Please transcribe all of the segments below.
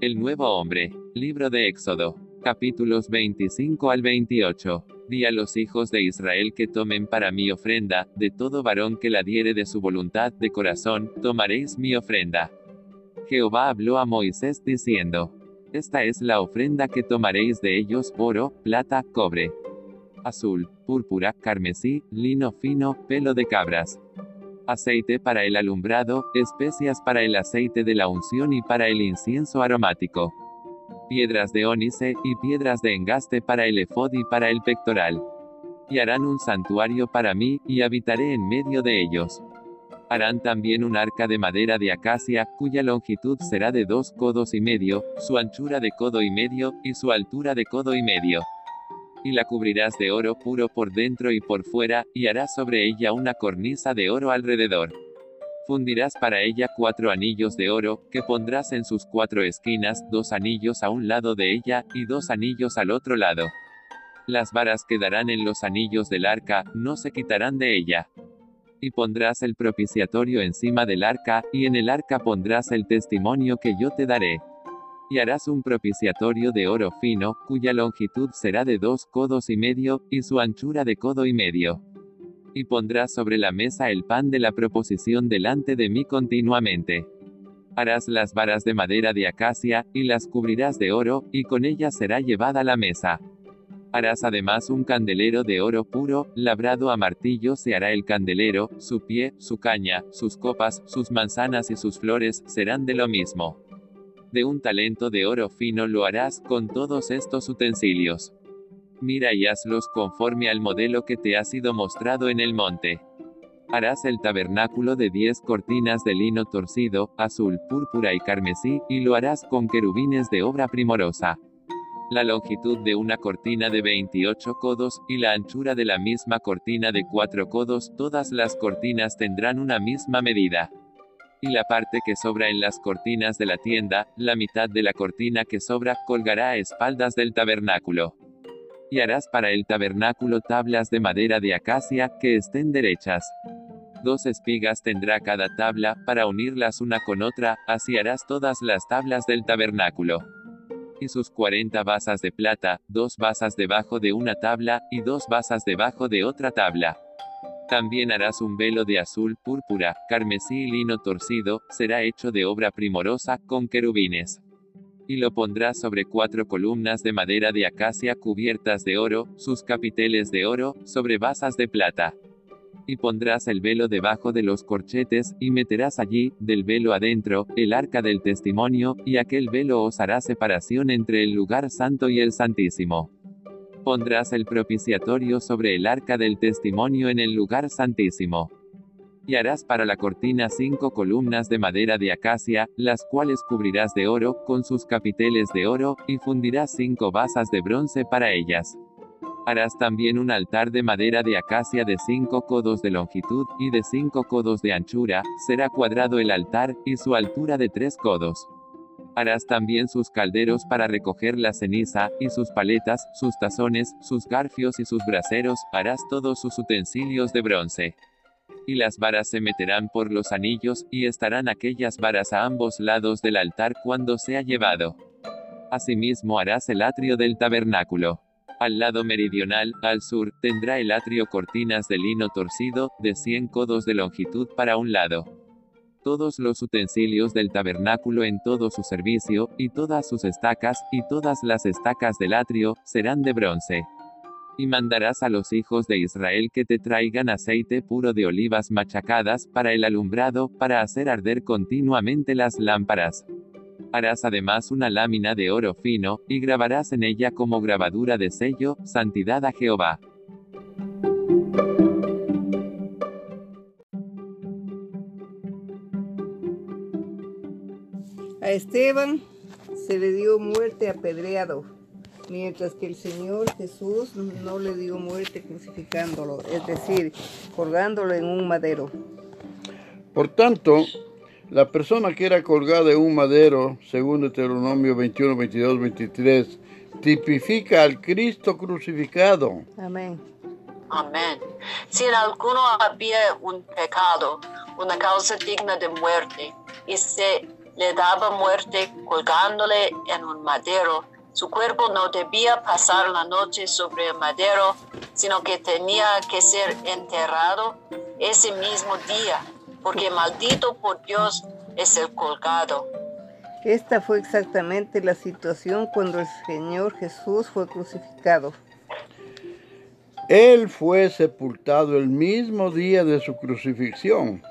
El nuevo hombre. Libro de Éxodo. Capítulos 25 al 28. Di a los hijos de Israel que tomen para mi ofrenda, de todo varón que la diere de su voluntad de corazón, tomaréis mi ofrenda. Jehová habló a Moisés diciendo, Esta es la ofrenda que tomaréis de ellos, oro, plata, cobre, azul, púrpura, carmesí, lino fino, pelo de cabras aceite para el alumbrado, especias para el aceite de la unción y para el incienso aromático. Piedras de ónice, y piedras de engaste para el efod y para el pectoral. Y harán un santuario para mí, y habitaré en medio de ellos. Harán también un arca de madera de acacia, cuya longitud será de dos codos y medio, su anchura de codo y medio, y su altura de codo y medio y la cubrirás de oro puro por dentro y por fuera, y harás sobre ella una cornisa de oro alrededor. Fundirás para ella cuatro anillos de oro, que pondrás en sus cuatro esquinas, dos anillos a un lado de ella, y dos anillos al otro lado. Las varas quedarán en los anillos del arca, no se quitarán de ella. Y pondrás el propiciatorio encima del arca, y en el arca pondrás el testimonio que yo te daré y harás un propiciatorio de oro fino, cuya longitud será de dos codos y medio, y su anchura de codo y medio. Y pondrás sobre la mesa el pan de la proposición delante de mí continuamente. Harás las varas de madera de acacia, y las cubrirás de oro, y con ellas será llevada la mesa. Harás además un candelero de oro puro, labrado a martillo se hará el candelero, su pie, su caña, sus copas, sus manzanas y sus flores serán de lo mismo de un talento de oro fino lo harás con todos estos utensilios. Mira y hazlos conforme al modelo que te ha sido mostrado en el monte. Harás el tabernáculo de diez cortinas de lino torcido, azul, púrpura y carmesí, y lo harás con querubines de obra primorosa. La longitud de una cortina de 28 codos, y la anchura de la misma cortina de 4 codos, todas las cortinas tendrán una misma medida y la parte que sobra en las cortinas de la tienda, la mitad de la cortina que sobra, colgará a espaldas del tabernáculo. Y harás para el tabernáculo tablas de madera de acacia, que estén derechas. Dos espigas tendrá cada tabla, para unirlas una con otra, así harás todas las tablas del tabernáculo. Y sus cuarenta basas de plata, dos basas debajo de una tabla, y dos basas debajo de otra tabla también harás un velo de azul, púrpura, carmesí y lino torcido, será hecho de obra primorosa, con querubines. Y lo pondrás sobre cuatro columnas de madera de acacia cubiertas de oro, sus capiteles de oro, sobre basas de plata. Y pondrás el velo debajo de los corchetes, y meterás allí, del velo adentro, el arca del testimonio, y aquel velo os hará separación entre el lugar santo y el santísimo pondrás el propiciatorio sobre el arca del testimonio en el lugar santísimo. Y harás para la cortina cinco columnas de madera de acacia, las cuales cubrirás de oro, con sus capiteles de oro, y fundirás cinco basas de bronce para ellas. Harás también un altar de madera de acacia de cinco codos de longitud, y de cinco codos de anchura, será cuadrado el altar, y su altura de tres codos. Harás también sus calderos para recoger la ceniza, y sus paletas, sus tazones, sus garfios y sus braseros, harás todos sus utensilios de bronce. Y las varas se meterán por los anillos, y estarán aquellas varas a ambos lados del altar cuando sea llevado. Asimismo harás el atrio del tabernáculo. Al lado meridional, al sur, tendrá el atrio cortinas de lino torcido, de 100 codos de longitud para un lado todos los utensilios del tabernáculo en todo su servicio, y todas sus estacas, y todas las estacas del atrio, serán de bronce. Y mandarás a los hijos de Israel que te traigan aceite puro de olivas machacadas, para el alumbrado, para hacer arder continuamente las lámparas. Harás además una lámina de oro fino, y grabarás en ella como grabadura de sello, santidad a Jehová. A Esteban se le dio muerte apedreado, mientras que el Señor Jesús no le dio muerte crucificándolo, es decir, colgándolo en un madero. Por tanto, la persona que era colgada en un madero, según Deuteronomio 21, 22, 23, tipifica al Cristo crucificado. Amén. Amén. Si en alguno había un pecado, una causa digna de muerte, y se le daba muerte colgándole en un madero. Su cuerpo no debía pasar la noche sobre el madero, sino que tenía que ser enterrado ese mismo día, porque maldito por Dios es el colgado. Esta fue exactamente la situación cuando el Señor Jesús fue crucificado. Él fue sepultado el mismo día de su crucifixión.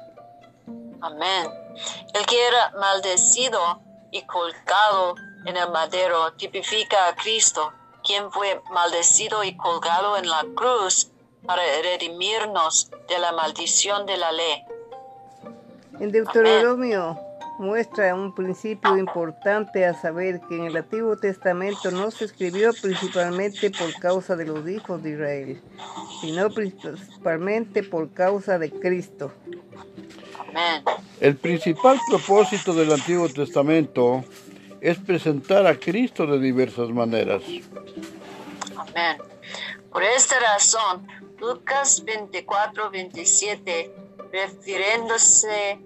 Amén. El que era maldecido y colgado en el madero tipifica a Cristo, quien fue maldecido y colgado en la cruz para redimirnos de la maldición de la ley. En Deuteronomio muestra un principio importante a saber que en el Antiguo Testamento no se escribió principalmente por causa de los hijos de Israel, sino principalmente por causa de Cristo. El principal propósito del Antiguo Testamento es presentar a Cristo de diversas maneras. Amén. Por esta razón, Lucas 24, 27, refiriéndose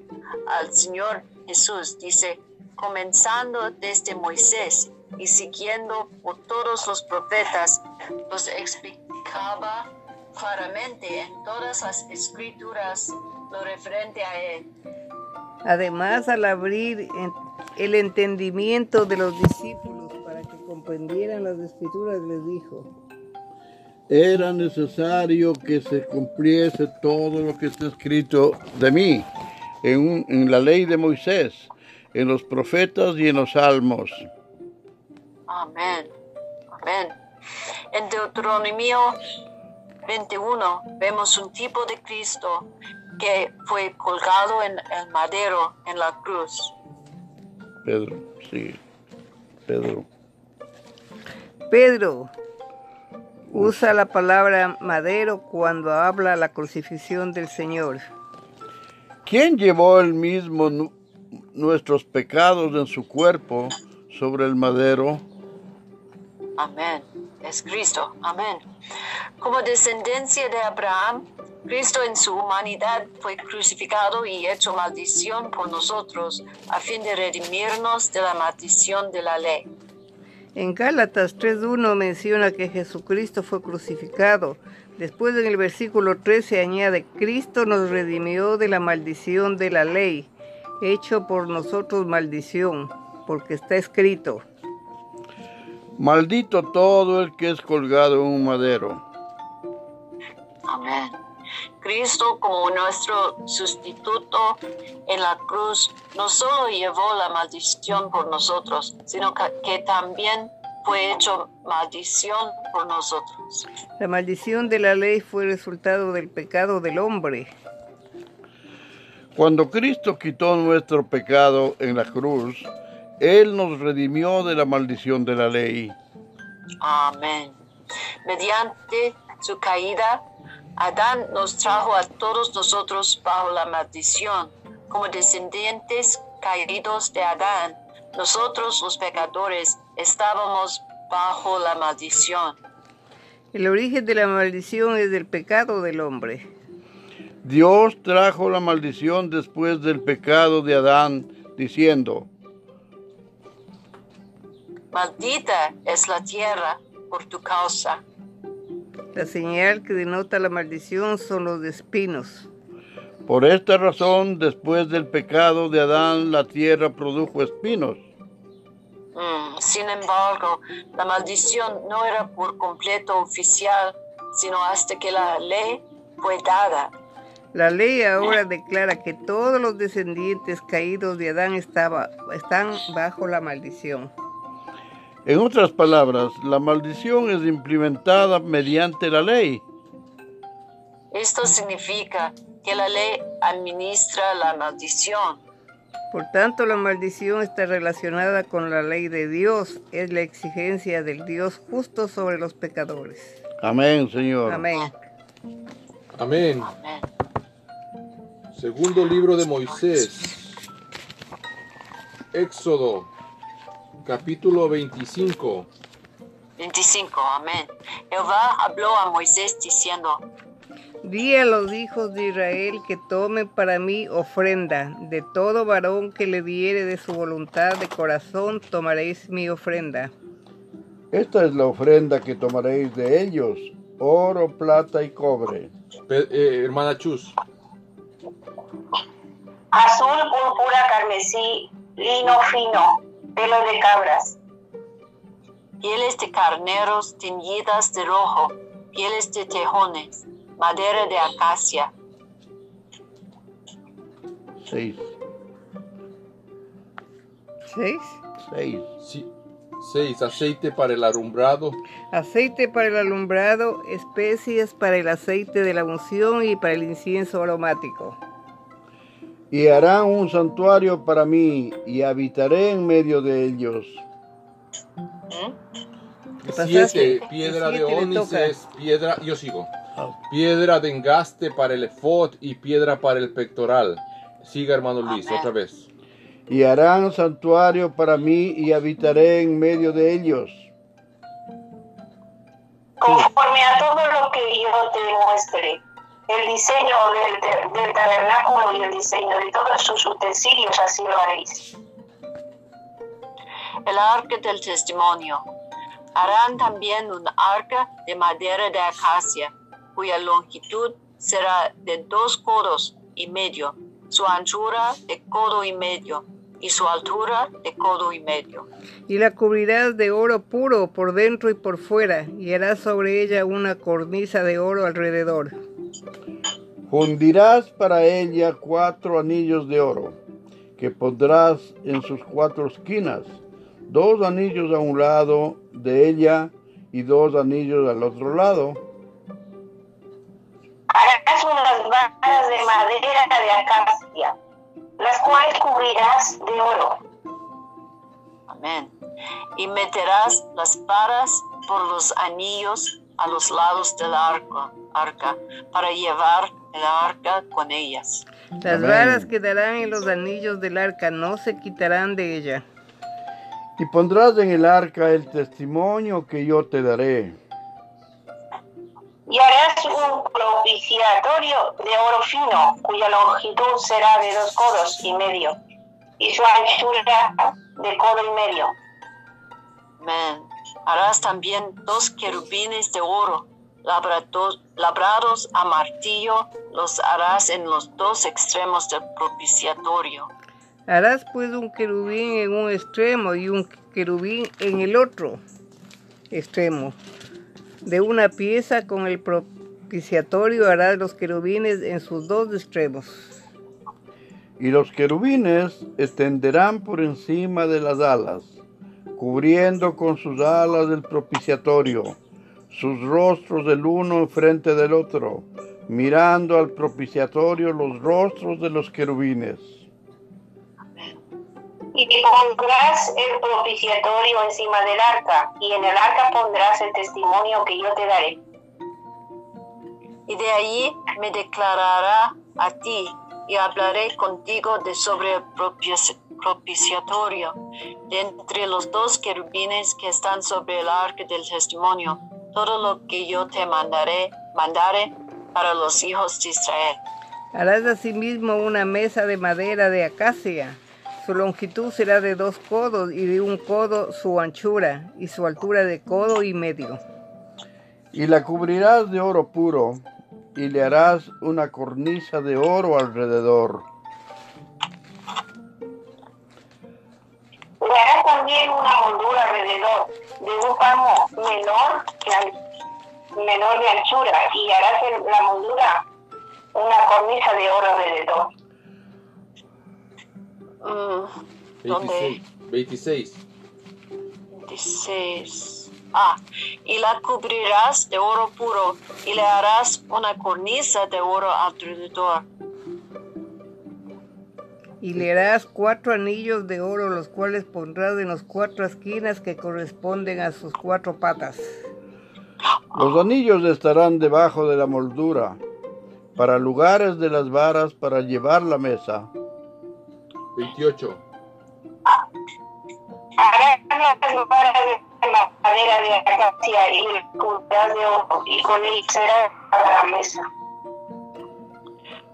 al Señor Jesús, dice, comenzando desde Moisés y siguiendo por todos los profetas, los explicaba claramente en todas las escrituras lo referente a él. Además, al abrir el entendimiento de los discípulos para que comprendieran las escrituras, les dijo, Era necesario que se cumpliese todo lo que está escrito de mí en, un- en la ley de Moisés, en los profetas y en los salmos. Amén. Amén. En Deuteronomio 21 vemos un tipo de Cristo que fue colgado en el madero en la cruz. Pedro, sí, Pedro. Pedro usa la palabra madero cuando habla la crucifixión del Señor. ¿Quién llevó el mismo nu- nuestros pecados en su cuerpo sobre el madero? Amén. Es Cristo. Amén. Como descendencia de Abraham, Cristo en su humanidad fue crucificado y hecho maldición por nosotros a fin de redimirnos de la maldición de la ley. En Gálatas 3.1 menciona que Jesucristo fue crucificado. Después en el versículo 13 añade, Cristo nos redimió de la maldición de la ley, hecho por nosotros maldición, porque está escrito. Maldito todo el que es colgado en un madero. Amén. Cristo como nuestro sustituto en la cruz no solo llevó la maldición por nosotros, sino que, que también fue hecho maldición por nosotros. La maldición de la ley fue resultado del pecado del hombre. Cuando Cristo quitó nuestro pecado en la cruz, Él nos redimió de la maldición de la ley. Amén. Mediante su caída, Adán nos trajo a todos nosotros bajo la maldición. Como descendientes caídos de Adán, nosotros los pecadores estábamos bajo la maldición. El origen de la maldición es del pecado del hombre. Dios trajo la maldición después del pecado de Adán, diciendo, Maldita es la tierra por tu causa. La señal que denota la maldición son los espinos. por esta razón, después del pecado de Adán, la tierra produjo espinos. Mm, Sin embargo, la maldición no era por completo oficial, sino hasta que la ley fue dada. La ley ahora declara que todos los descendientes caídos de Adán estaba, están bajo la maldición. En otras palabras, la maldición es implementada mediante la ley. Esto significa que la ley administra la maldición. Por tanto, la maldición está relacionada con la ley de Dios. Es la exigencia del Dios justo sobre los pecadores. Amén, Señor. Amén. Amén. Amén. Segundo libro de Moisés. Éxodo, capítulo 25. 25. Amén. Jehová habló a Moisés diciendo, Di a los hijos de Israel que tomen para mí ofrenda. De todo varón que le diere de su voluntad de corazón, tomaréis mi ofrenda. Esta es la ofrenda que tomaréis de ellos, oro, plata y cobre. Pe- eh, hermana Chus. azul, púrpura, carmesí, lino fino, pelo de cabras, pieles de carneros teñidas de rojo, pieles de tejones, madera de acacia, Seis. ¿Seis? Seis. Sí. Seis. Aceite para el alumbrado. Aceite para el alumbrado, especias para el aceite de la unción y para el incienso aromático. Y harán un santuario para mí, y habitaré en medio de ellos. ¿Mm? ¿Qué Siete. Piedra de ónices. Piedra. Yo sigo. Piedra de engaste para el efod y piedra para el pectoral. Siga, hermano Luis, Amén. Ah, otra vez. Y harán santuario para mí, y habitaré en medio de ellos. conforme a todo lo que yo te muestre. El diseño del, del tabernáculo y el diseño de todos sus utensilios, así lo haréis. El arca del testimonio. Harán también un arca de madera de acacia, cuya longitud será de dos codos y medio, su anchura de codo y medio, y su altura de codo y medio. Y la cubrirás de oro puro por dentro y por fuera, y harás sobre ella una cornisa de oro alrededor. Fundirás para ella cuatro anillos de oro, que pondrás en sus cuatro esquinas, dos anillos a un lado de ella y dos anillos al otro lado. Harás unas varas de madera de acacia, las cuales cubrirás de oro. Amén. Y meterás las varas por los anillos a los lados del arca, arca para llevar el arca con ellas. Las Amén. varas quedarán en los anillos del arca, no se quitarán de ella. Y pondrás en el arca el testimonio que yo te daré. Y harás un propiciatorio de oro fino, cuya longitud será de dos codos y medio, y su anchura de codo y medio. Amén. Harás también dos querubines de oro labrados, labrados a martillo, los harás en los dos extremos del propiciatorio. Harás pues un querubín en un extremo y un querubín en el otro extremo. De una pieza con el propiciatorio harás los querubines en sus dos extremos. Y los querubines extenderán por encima de las alas, cubriendo con sus alas el propiciatorio, sus rostros el uno enfrente del otro, mirando al propiciatorio los rostros de los querubines. Y pondrás el propiciatorio encima del arca, y en el arca pondrás el testimonio que yo te daré. Y de allí me declarará a ti y hablaré contigo de sobre el propici- propiciatorio, de entre los dos querubines que están sobre el arca del testimonio, todo lo que yo te mandaré, mandaré para los hijos de Israel. Harás asimismo una mesa de madera de acacia. Su longitud será de dos codos y de un codo su anchura y su altura de codo y medio. Y la cubrirás de oro puro, y le harás una cornisa de oro alrededor. Le harás también una moldura alrededor de un palmo menor, que menor de anchura, y harás en la moldura una cornisa de oro alrededor. Mm, ¿Dónde? 26. 26. 26. Ah, y la cubrirás de oro puro y le harás una cornisa de oro alrededor. Y le harás cuatro anillos de oro, los cuales pondrás en las cuatro esquinas que corresponden a sus cuatro patas. Los anillos estarán debajo de la moldura, para lugares de las varas para llevar la mesa. 28. Harás las varas de madera de acacia y cubrirás de oro, y con él será para la mesa.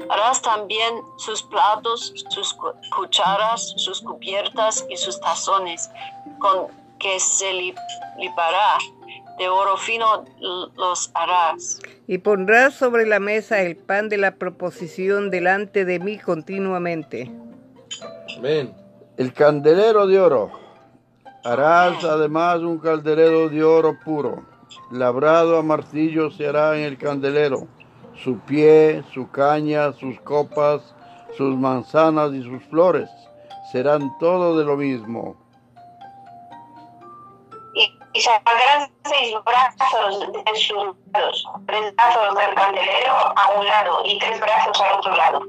Harás también sus platos, sus cu- cucharas, sus cubiertas y sus tazones, con que se li- lipará. De oro fino los harás. Y pondrás sobre la mesa el pan de la proposición delante de mí continuamente. Amén. El candelero de oro. Harás además un candelero de oro puro. Labrado a martillo se hará en el candelero. Su pie, su caña, sus copas, sus manzanas y sus flores serán todo de lo mismo. Y, y saldrán seis brazos de sus lados, tres brazos del candelero a un lado y tres brazos al otro lado.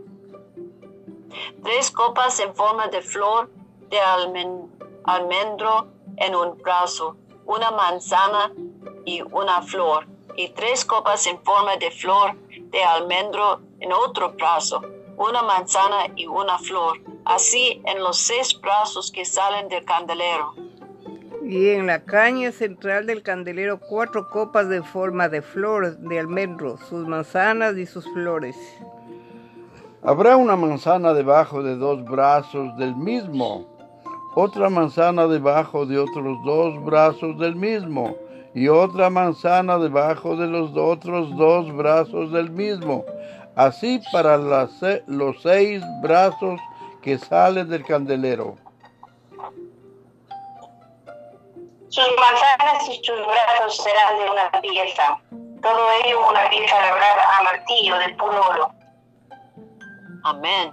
Tres copas en forma de flor de almen- almendro en un brazo, una manzana y una flor, y tres copas en forma de flor de almendro en otro brazo, una manzana y una flor, así en los seis brazos que salen del candelero. Y en la caña central del candelero cuatro copas de forma de flor de almendro, sus manzanas y sus flores. Habrá una manzana debajo de dos brazos del mismo, otra manzana debajo de otros dos brazos del mismo, y otra manzana debajo de los otros dos brazos del mismo. Así para las los seis brazos que salen del candelero. Sus manzanas y sus brazos serán de una pieza, todo ello una pieza labrada a martillo de puro oro. Amén.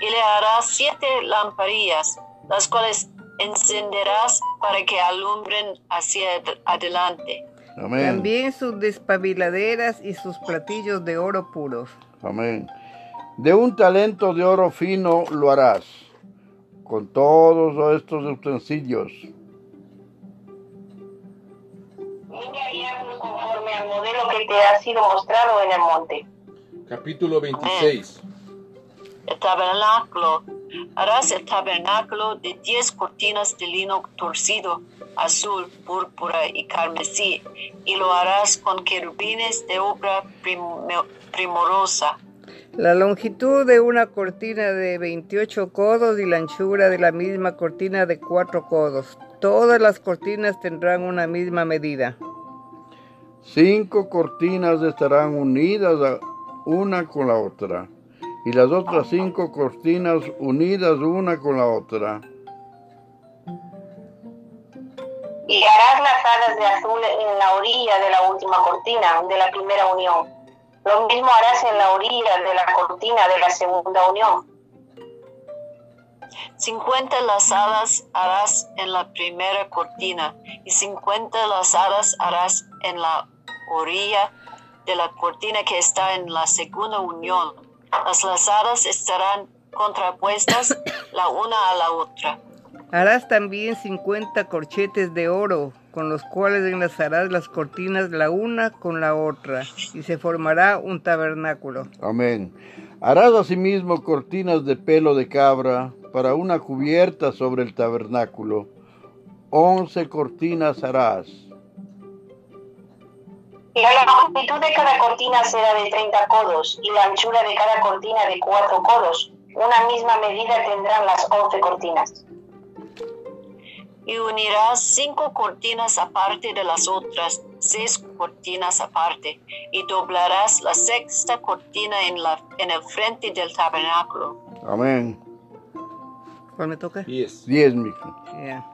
Y le harás siete lamparillas, las cuales encenderás para que alumbren hacia ad- adelante. Amén. También sus despabiladeras y sus platillos de oro puros. Amén. De un talento de oro fino lo harás, con todos estos utensilios. Conforme al modelo que te ha sido mostrado en el monte. Capítulo 26. El tabernáculo. Harás el tabernáculo de diez cortinas de lino torcido, azul, púrpura y carmesí, y lo harás con querubines de obra prim- primorosa. La longitud de una cortina de 28 codos y la anchura de la misma cortina de 4 codos. Todas las cortinas tendrán una misma medida. Cinco cortinas estarán unidas a- una con la otra, y las otras cinco cortinas unidas una con la otra. Y harás las alas de azul en la orilla de la última cortina de la primera unión. Lo mismo harás en la orilla de la cortina de la segunda unión. 50 lazadas harás en la primera cortina y 50 lazadas harás en la orilla de la cortina que está en la segunda unión. Las lazadas estarán contrapuestas la una a la otra. Harás también 50 corchetes de oro, con los cuales enlazarás las cortinas la una con la otra, y se formará un tabernáculo. Amén. Harás asimismo cortinas de pelo de cabra para una cubierta sobre el tabernáculo. Once cortinas harás. Y la longitud de cada cortina será de 30 codos y la anchura de cada cortina de 4 codos. Una misma medida tendrán las 11 cortinas. Y unirás cinco cortinas aparte de las otras, seis cortinas aparte, y doblarás la sexta cortina en, la, en el frente del tabernáculo. Amén. ¿Cuál me toca? 10. Diez, mijo. Ya.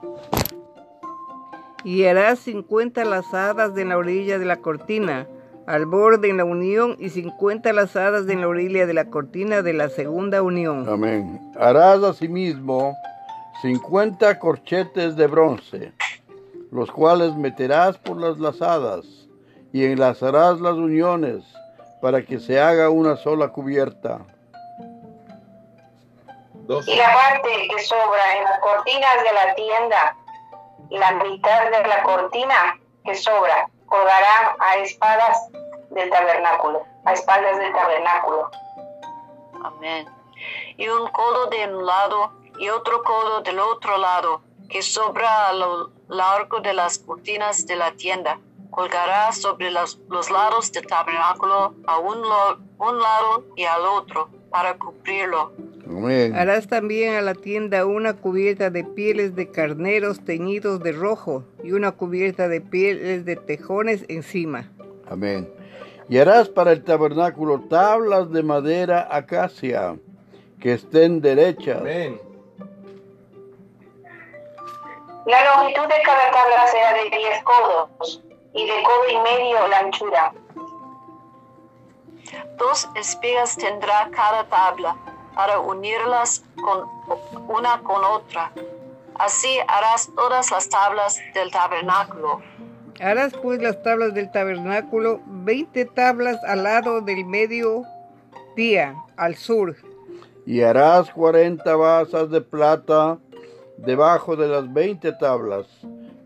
Y harás 50 lazadas en la orilla de la cortina, al borde en la unión, y 50 lazadas en la orilla de la cortina de la segunda unión. Amén. Harás asimismo cincuenta corchetes de bronce, los cuales meterás por las lazadas y enlazarás las uniones para que se haga una sola cubierta. 12. Y la parte que sobra en las cortinas de la tienda, la mitad de la cortina que sobra, colgará a espadas del tabernáculo, a espaldas del tabernáculo. Amén. Y un codo de un lado y otro codo del otro lado, que sobra a lo largo de las cortinas de la tienda. Colgará sobre los, lados del tabernáculo a un, un lado y al otro, para cubrirlo. Amén. Harás también a la tienda una cubierta de pieles de carneros teñidos de rojo y una cubierta de pieles de tejones encima. Amén. Y harás para el tabernáculo tablas de madera acacia que estén derechas. Amén. La longitud de cada tabla será de 10 codos y de codo y medio la anchura. Dos espigas tendrá cada tabla para unirlas con una con otra. Así harás todas las tablas del tabernáculo. Harás pues las tablas del tabernáculo, veinte tablas al lado del medio día, al sur, Y harás cuarenta basas de plata debajo de las veinte tablas,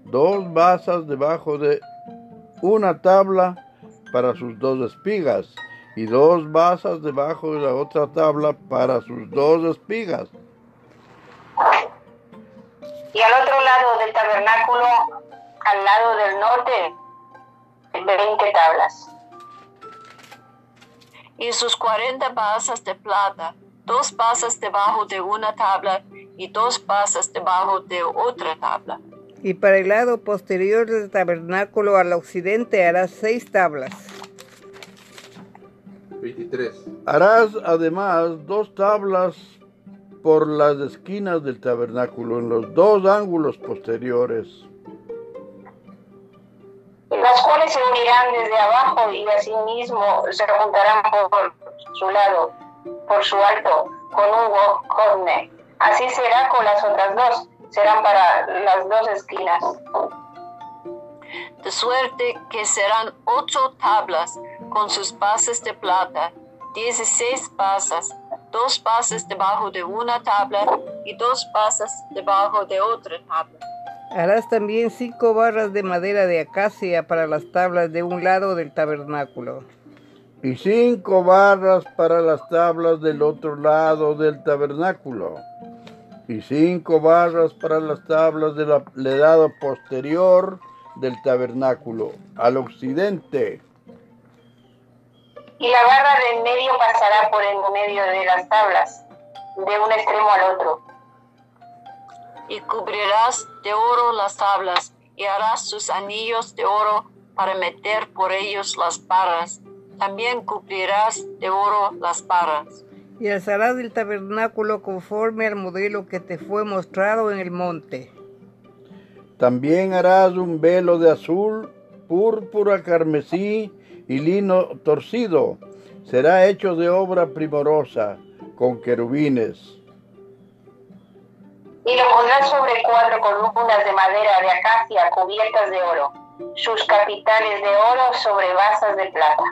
dos basas debajo de una tabla para sus dos espigas, y dos basas debajo de la otra tabla para sus dos espigas. Y al otro lado del tabernáculo, al lado del norte, 20 tablas. Y sus cuarenta basas de plata, dos basas debajo de una tabla y dos basas debajo de otra tabla. y para el lado posterior del tabernáculo al occidente harás seis tablas. 23. Harás además dos tablas por las esquinas del tabernáculo en los dos ángulos posteriores. las cuales se unirán desde abajo y asimismo se juntarán por su lado, por su alto, con un corne. Así será con las otras dos, serán para las dos esquinas. De suerte que serán ocho tablas con sus bases de plata, dieciséis basas, dos bases debajo de una tabla y dos basas debajo de otra tabla. Harás también cinco barras de madera de acacia para las tablas de un lado del tabernáculo. y cinco barras para las tablas del otro lado del tabernáculo, y cinco barras para las tablas del lado posterior del tabernáculo, al occidente. Y la barra de en medio pasará por en medio de las tablas, de un extremo al otro. Y cubrirás de oro las tablas y harás sus anillos de oro para meter por ellos las barras. También cubrirás de oro las barras. Y alzarás el tabernáculo conforme al modelo que te fue mostrado en el monte. También harás un velo de azul, púrpura, carmesí y lino torcido. Será hecho de obra primorosa, con querubines. Y lo pondrás sobre cuatro columnas de madera de acacia cubiertas de oro, sus capitales de oro sobre basas de plata.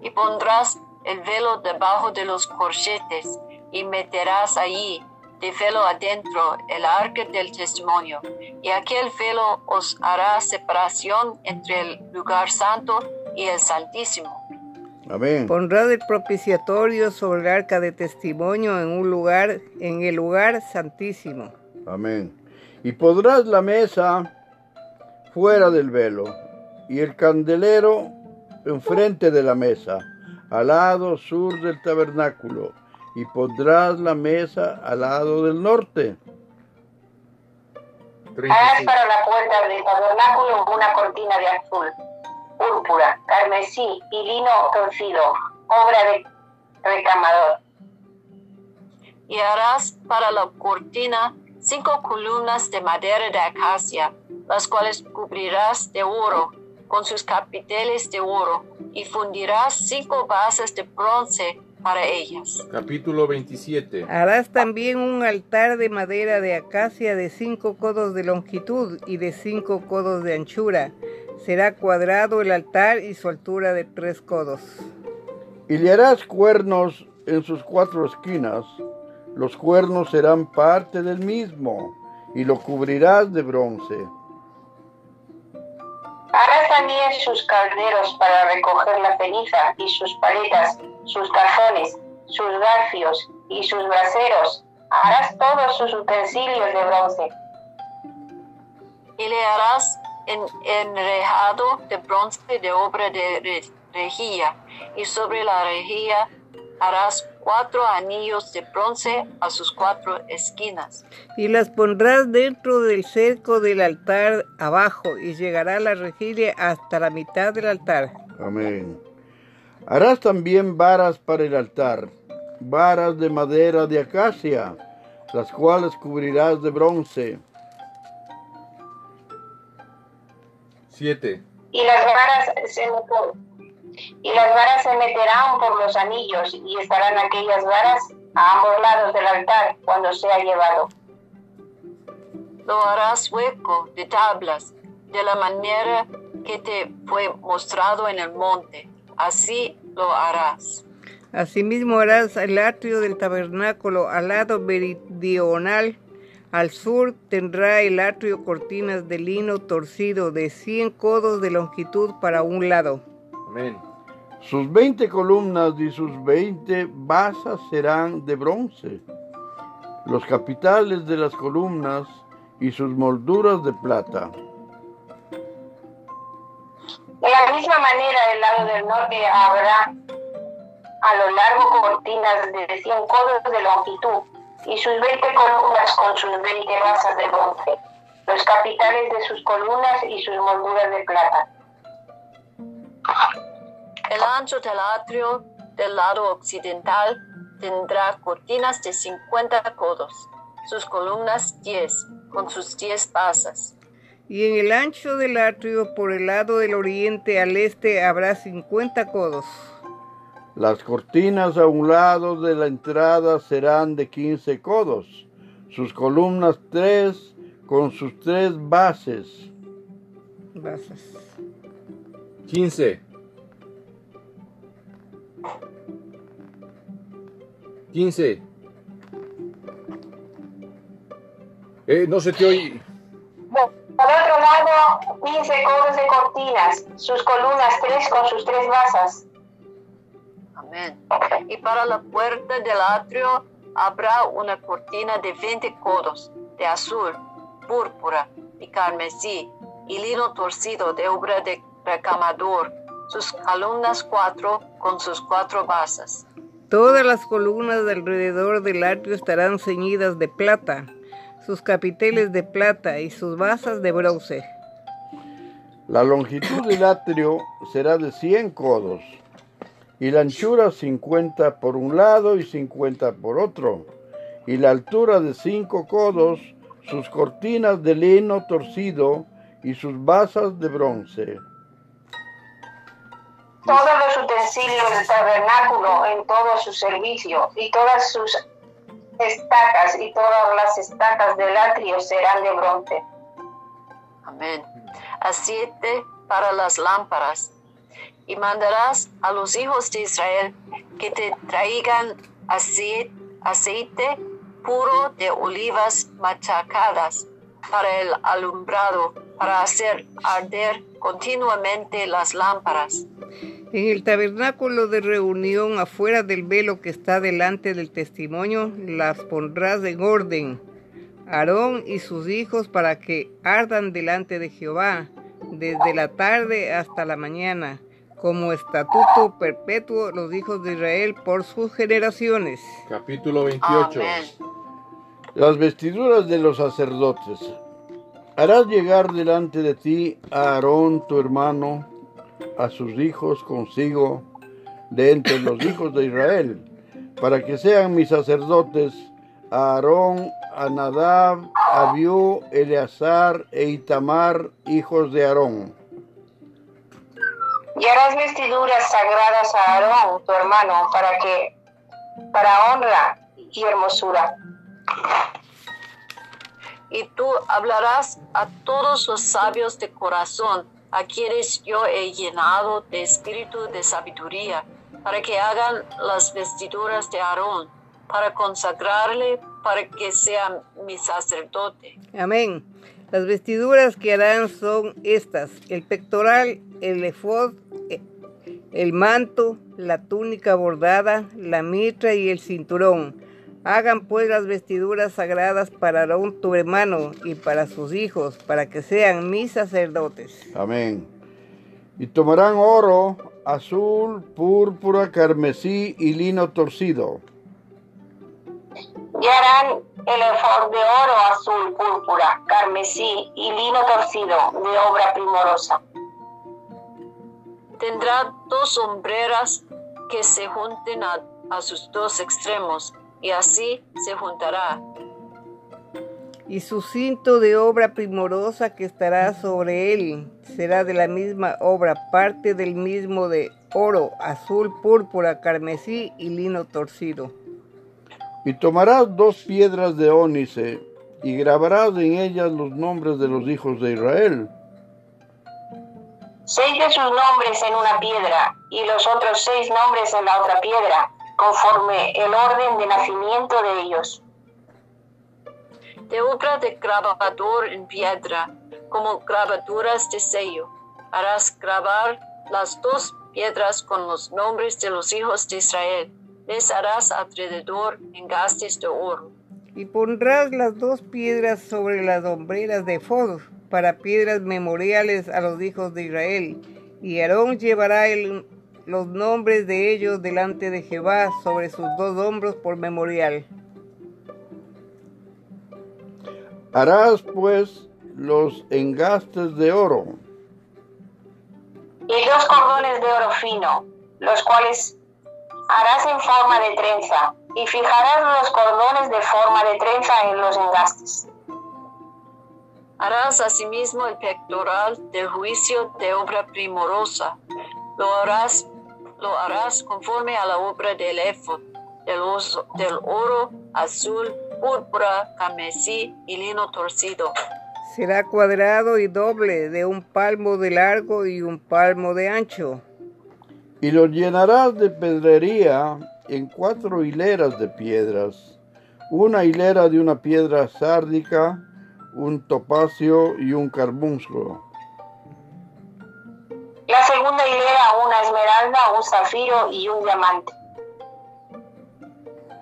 y pondrás el velo debajo de los corchetes y meterás allí de velo adentro el arca del testimonio y aquel velo os hará separación entre el lugar santo y el santísimo Amén. Pondrás el propiciatorio sobre el arca de testimonio en un lugar, en el lugar santísimo. Amén. Y podrás la mesa fuera del velo y el candelero enfrente de la mesa, al lado sur del tabernáculo, y pondrás la mesa al lado del norte. Harás 35. para la puerta del tabernáculo una cortina de azul, púrpura, carmesí y lino torcido, obra de recamador. y harás para la cortina cinco columnas de madera de acacia las cuales cubrirás de oro con sus capiteles de oro y fundirás cinco bases de bronce para ellas. Capítulo 27. Harás también un altar de madera de acacia de cinco codos de longitud y de cinco codos de anchura. Será cuadrado el altar y su altura de tres codos. Y le harás cuernos en sus cuatro esquinas. Los cuernos serán parte del mismo, y lo cubrirás de bronce. Harás también sus calderos para recoger la ceniza y sus paletas, sus cazones, sus garfios y sus braseros. Harás todos sus utensilios de bronce. Y le harás en enrejado de bronce de obra de re- rejilla, y sobre la rejilla harás cuatro anillos de bronce a sus cuatro esquinas. Y las pondrás dentro del cerco del altar abajo, y llegará la regilia hasta la mitad del altar. Amén. Harás también varas para el altar, varas de madera de acacia, las cuales cubrirás de bronce. 7. Y las varas se meterán, y las varas se meterán por los anillos, y estarán aquellas varas a ambos lados del altar cuando sea llevado. Lo harás hueco de tablas, de la manera que te fue mostrado en el monte. Así lo harás. Asimismo harás el atrio del tabernáculo al lado meridional. Al sur tendrá el atrio cortinas de lino torcido de 100 codos de longitud para un lado. Amén. Sus veinte columnas y sus veinte basas serán de bronce. Los capitales de las columnas y sus molduras de plata. De la misma manera, del lado del norte habrá a lo largo cortinas de 100 codos de longitud y sus 20 columnas con sus 20 basas de bronce, los capitales de sus columnas y sus molduras de plata. El ancho del atrio del lado occidental tendrá cortinas de 50 codos, sus columnas 10, con sus 10 basas. Y en el ancho del atrio por el lado del oriente al este habrá 50 codos. Las cortinas a un lado de la entrada serán de 15 codos, sus columnas tres con sus tres bases. Basas. 15. 15. Eh, no se te oye. Por otro lado, 15 codos de cortinas, sus columnas tres con sus tres basas. Amén. Y para la puerta del atrio habrá una cortina de 20 codos, de azul, púrpura y carmesí, y lino torcido de obra de recamador, sus columnas cuatro con sus cuatro basas. Todas las columnas de alrededor del atrio estarán ceñidas de plata, sus capiteles de plata y sus basas de bronce. La longitud del atrio será de 100 codos y la anchura 50 por un lado y 50 por otro, y la altura de 5 codos, sus cortinas de lino torcido y sus basas de bronce. Todos los utensilios del tabernáculo en todo su servicio y todas sus estacas y todas las estacas del atrio serán de bronce. Amén. Aceite para las lámparas. Y mandarás a los hijos de Israel que te traigan aceite, aceite puro de olivas machacadas para el alumbrado, para hacer arder continuamente las lámparas. En el tabernáculo de reunión afuera del velo que está delante del testimonio, las pondrás en orden, Aarón y sus hijos, para que ardan delante de Jehová, desde la tarde hasta la mañana, como estatuto perpetuo los hijos de Israel por sus generaciones. Capítulo 28. Amén. Las vestiduras de los sacerdotes. Harás llegar delante de ti a Aarón tu hermano, a sus hijos consigo, de entre los hijos de Israel, para que sean mis sacerdotes, a Aarón, a Nadab, Abiú, Eleazar e Itamar, hijos de Aarón. Y harás vestiduras sagradas a Aarón, tu hermano, para que, para honra y hermosura. Y tú hablarás a todos los sabios de corazón, a quienes yo he llenado de espíritu de sabiduría, para que hagan las vestiduras de Aarón, para consagrarle, para que sea mi sacerdote. Amén. Las vestiduras que harán son estas: el pectoral, el efod, eh, el manto, la túnica bordada, la mitra y el cinturón. Hagan pues las vestiduras sagradas para Aarón tu hermano y para sus hijos, para que sean mis sacerdotes. Amén. Y tomarán oro azul, púrpura, carmesí y lino torcido. Y harán el efod de oro azul, púrpura, carmesí y lino torcido de obra primorosa. Tendrá dos hombreras que se junten a, a sus dos extremos, y así se juntará. Y su cinto de obra primorosa que estará sobre él será de la misma obra, parte del mismo de oro, azul, púrpura, carmesí y lino torcido. Y tomarás dos piedras de ónice y grabarás en ellas los nombres de los hijos de Israel. Seis de sus nombres en una piedra y los otros seis nombres en la otra piedra, conforme el orden de nacimiento de ellos. De obra de grabador en piedra, como grabaduras de sello, harás grabar las dos piedras con los nombres de los hijos de Israel. Les harás alrededor engastes de oro. Y pondrás las dos piedras sobre las hombreras de Fod para piedras memoriales a los hijos de Israel. Y Aarón llevará el- los nombres de ellos delante de Jehová sobre sus dos hombros por memorial. Harás pues los engastes de oro y dos cordones de oro fino, los cuales harás en forma de trenza, y fijarás los cordones de forma de trenza en los engastes. Harás asimismo el pectoral del juicio de obra primorosa. Lo harás, lo harás conforme a la obra del éfod, del, oso- del oro azul, púrpura, carmesí y lino torcido. Será cuadrado y doble, de un palmo de largo y un palmo de ancho. y los llenarás de pedrería en cuatro hileras de piedras, una hilera de una piedra sárdica, un topacio y un carbúnculo. La segunda hilera una esmeralda, un zafiro y un diamante.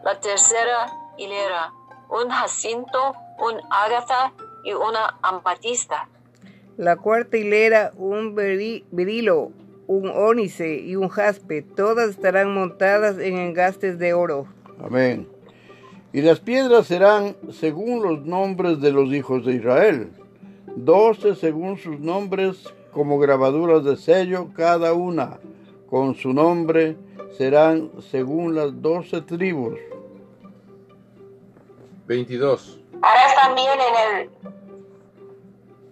La tercera hilera, un jacinto, un ágata y una amatista. La cuarta hilera, un beri- berilo, un ónice y un jaspe. Todas estarán montadas en engastes de oro. Amén. Y las piedras serán según los nombres de los hijos de Israel, doce según sus nombres como grabaduras de sello cada una, con su nombre serán según las doce tribus. 22. Harás también en el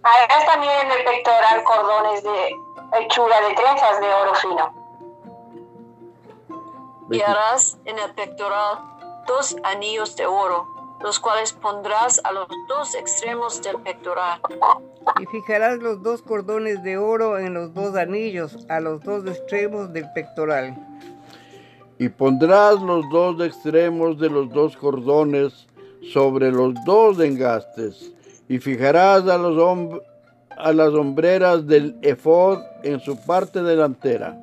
harás también en el pectoral cordones de hechura de trenzas de oro fino. Y harás en el pectoral dos anillos de oro, los cuales pondrás a los dos extremos del pectoral. Y fijarás los dos cordones de oro en los dos anillos, a los dos extremos del pectoral. Y pondrás los dos extremos de los dos cordones sobre los dos engastes, y fijarás a, los hom- a las hombreras del efod en su parte delantera.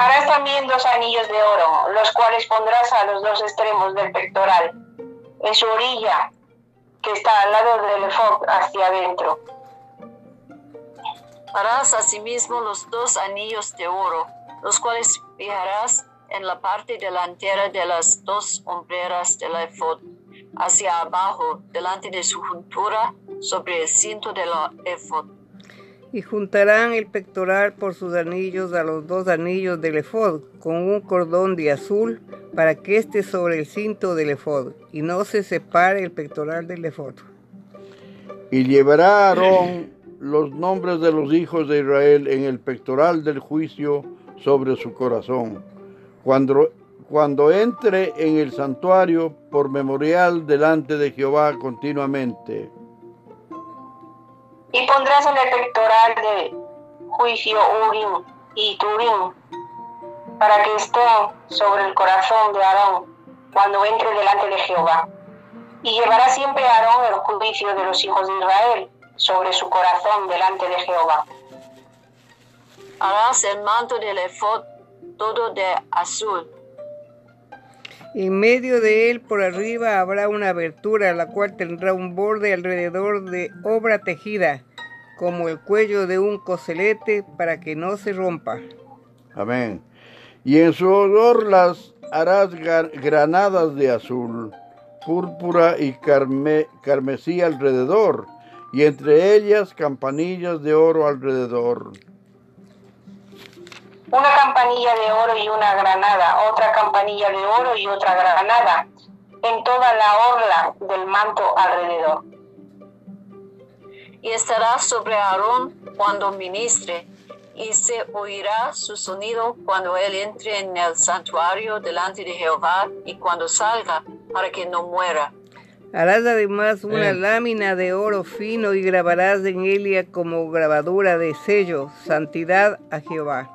Harás también dos anillos de oro, los cuales pondrás a los dos extremos del pectoral, en su orilla, que está al lado del efod hacia adentro. Harás asimismo los dos anillos de oro, los cuales fijarás en la parte delantera de las dos hombreras del efod, hacia abajo, delante de su juntura, sobre el cinto del efod. Y juntarán el pectoral por sus anillos a los dos anillos del efod, con un cordón de azul, para que esté sobre el cinto del efod, y no se separe el pectoral del efod. Y llevará Aarón los nombres de los hijos de Israel en el pectoral del juicio sobre su corazón, cuando, cuando entre en el santuario por memorial delante de Jehová continuamente. Y pondrás en el pectoral de juicio Urim y Turim, para que esté sobre el corazón de Aarón cuando entre delante de Jehová. Y llevará siempre Aarón el juicio de los hijos de Israel sobre su corazón delante de Jehová. Harás el manto del efod todo de azul, En medio de él por arriba habrá una abertura, la cual tendrá un borde alrededor de obra tejida, como el cuello de un coselete para que no se rompa. Amén. Y en su olor las harás granadas de azul, púrpura y carme- carmesí alrededor, y entre ellas campanillas de oro alrededor. Una campanilla de oro y una granada, otra campanilla de oro y otra granada, en toda la orla del manto alrededor. Y estará sobre Aarón cuando ministre, y se oirá su sonido cuando él entre en el santuario delante de Jehová y cuando salga, para que no muera. Harás además una Eh. lámina de oro fino y grabarás en ella como grabadura de sello, santidad a Jehová.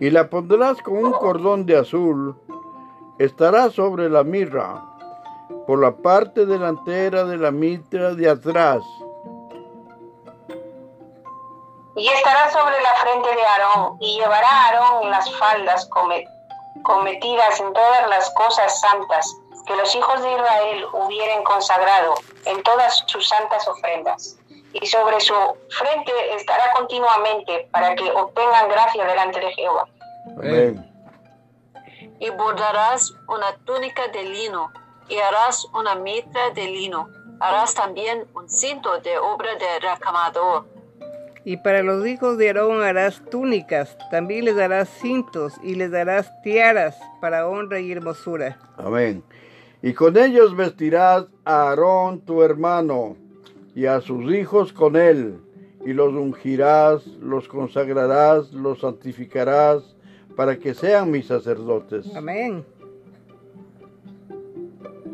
Y la pondrás con un cordón de azul, estará sobre la mirra, por la parte delantera de la mitra de atrás, Y estará sobre la frente de Aarón, y llevará a Aarón las faldas come- cometidas en todas las cosas santas que los hijos de Israel hubieren consagrado en todas sus santas ofrendas. Y sobre su frente estará continuamente para que obtengan gracia delante de Jehová. Amén. Y bordarás una túnica de lino, y harás una mitra de lino. Harás también un cinto de obra de recamador. Y para los hijos de Aarón harás túnicas, también les darás cintos y les darás tiaras para honra y hermosura. Amén. Y con ellos vestirás a Aarón tu hermano y a sus hijos con él, y los ungirás, los consagrarás, los santificarás, para que sean mis sacerdotes. Amén.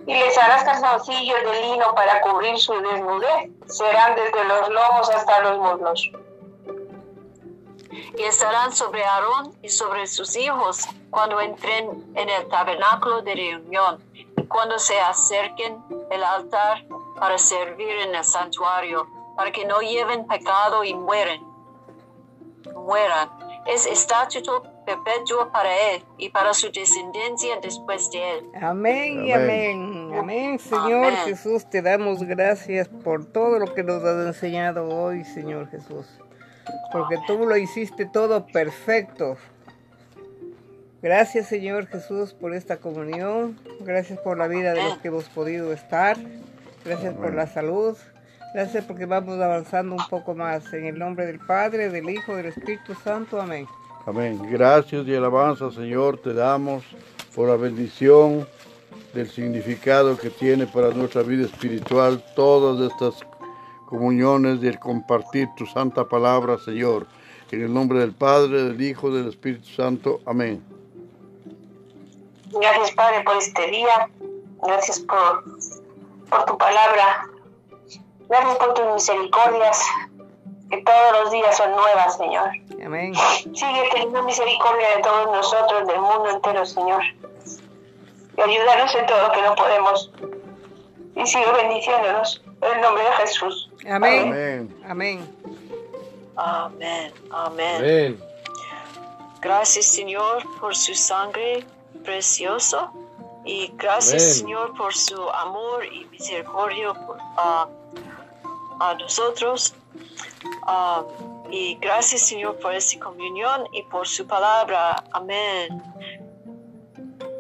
Y les harás calzoncillos de lino para cubrir su desnudez. Serán desde los lomos hasta los muslos. y estarán sobre Aarón y sobre sus hijos cuando entren en el tabernáculo de reunión cuando se acerquen el altar para servir en el santuario, para que no lleven pecado y mueren. Mueran. Es estatuto perpetuo para él y para su descendencia después de él. Amén y Amén. amén. Amén, Señor Amén. Jesús. Te damos gracias por todo lo que nos has enseñado hoy, Señor Jesús. Porque tú lo hiciste todo perfecto. Gracias, Señor Jesús, por esta comunión. Gracias por la vida de los que hemos podido estar. Gracias por la salud. Gracias porque vamos avanzando un poco más. En el nombre del Padre, del Hijo, del Espíritu Santo. Amén. Amén. Gracias y alabanza, Señor, te damos por la bendición del significado que tiene para nuestra vida espiritual todas estas comuniones el compartir tu santa palabra, Señor. En el nombre del Padre, del Hijo, del Espíritu Santo. Amén. Gracias, Padre, por este día. Gracias por, por tu palabra. Gracias por tus misericordias, que todos los días son nuevas, Señor. Amén. Sigue teniendo misericordia de todos nosotros, del mundo entero, Señor. Y ayúdanos en todo lo que no podemos. Y sigue bendiciéndonos. En el nombre de Jesús. Amén. Amén. Amén. Amén, amén. Amén. Gracias Señor por su sangre preciosa y gracias Amén. Señor por su amor y misericordia por- a, a nosotros. Ah, y gracias Señor por esta comunión y por su palabra. Amén.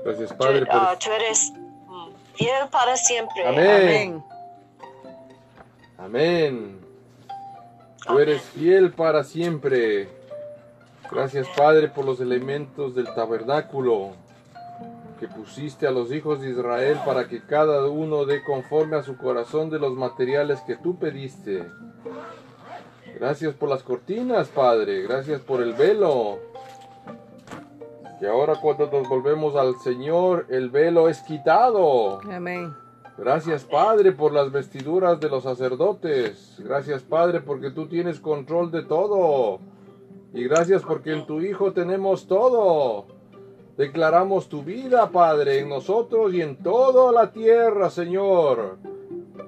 Gracias, Tú, Padre, por ah, tú eres mm, fiel para siempre. Amén. Amén. Amén. Tú eres fiel para siempre. Gracias, Padre, por los elementos del tabernáculo que pusiste a los hijos de Israel para que cada uno dé conforme a su corazón de los materiales que tú pediste. Gracias por las cortinas, Padre. Gracias por el velo. Que ahora cuando nos volvemos al Señor, el velo es quitado. Amén. Gracias Padre por las vestiduras de los sacerdotes. Gracias Padre porque tú tienes control de todo. Y gracias porque en tu Hijo tenemos todo. Declaramos tu vida, Padre, en nosotros y en toda la tierra, Señor.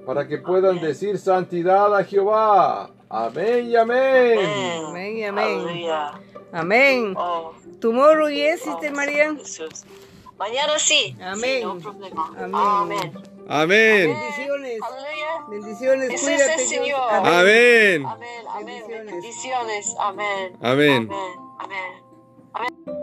Para que puedan decir santidad a Jehová. Amén y amén. Amén y amén. Aleluya. Amén. Oh, Tomorrow, yes, oh. Jesús. Mañana sí. Amén. Sí, no problema. Amén. Amén. Amén. Bendiciones. Aleluya. Bendiciones. Ese es Cuídate, el Señor. Amén. Amén, amén. Bendiciones. Bendiciones. Amén. Amén. Amén. Amén.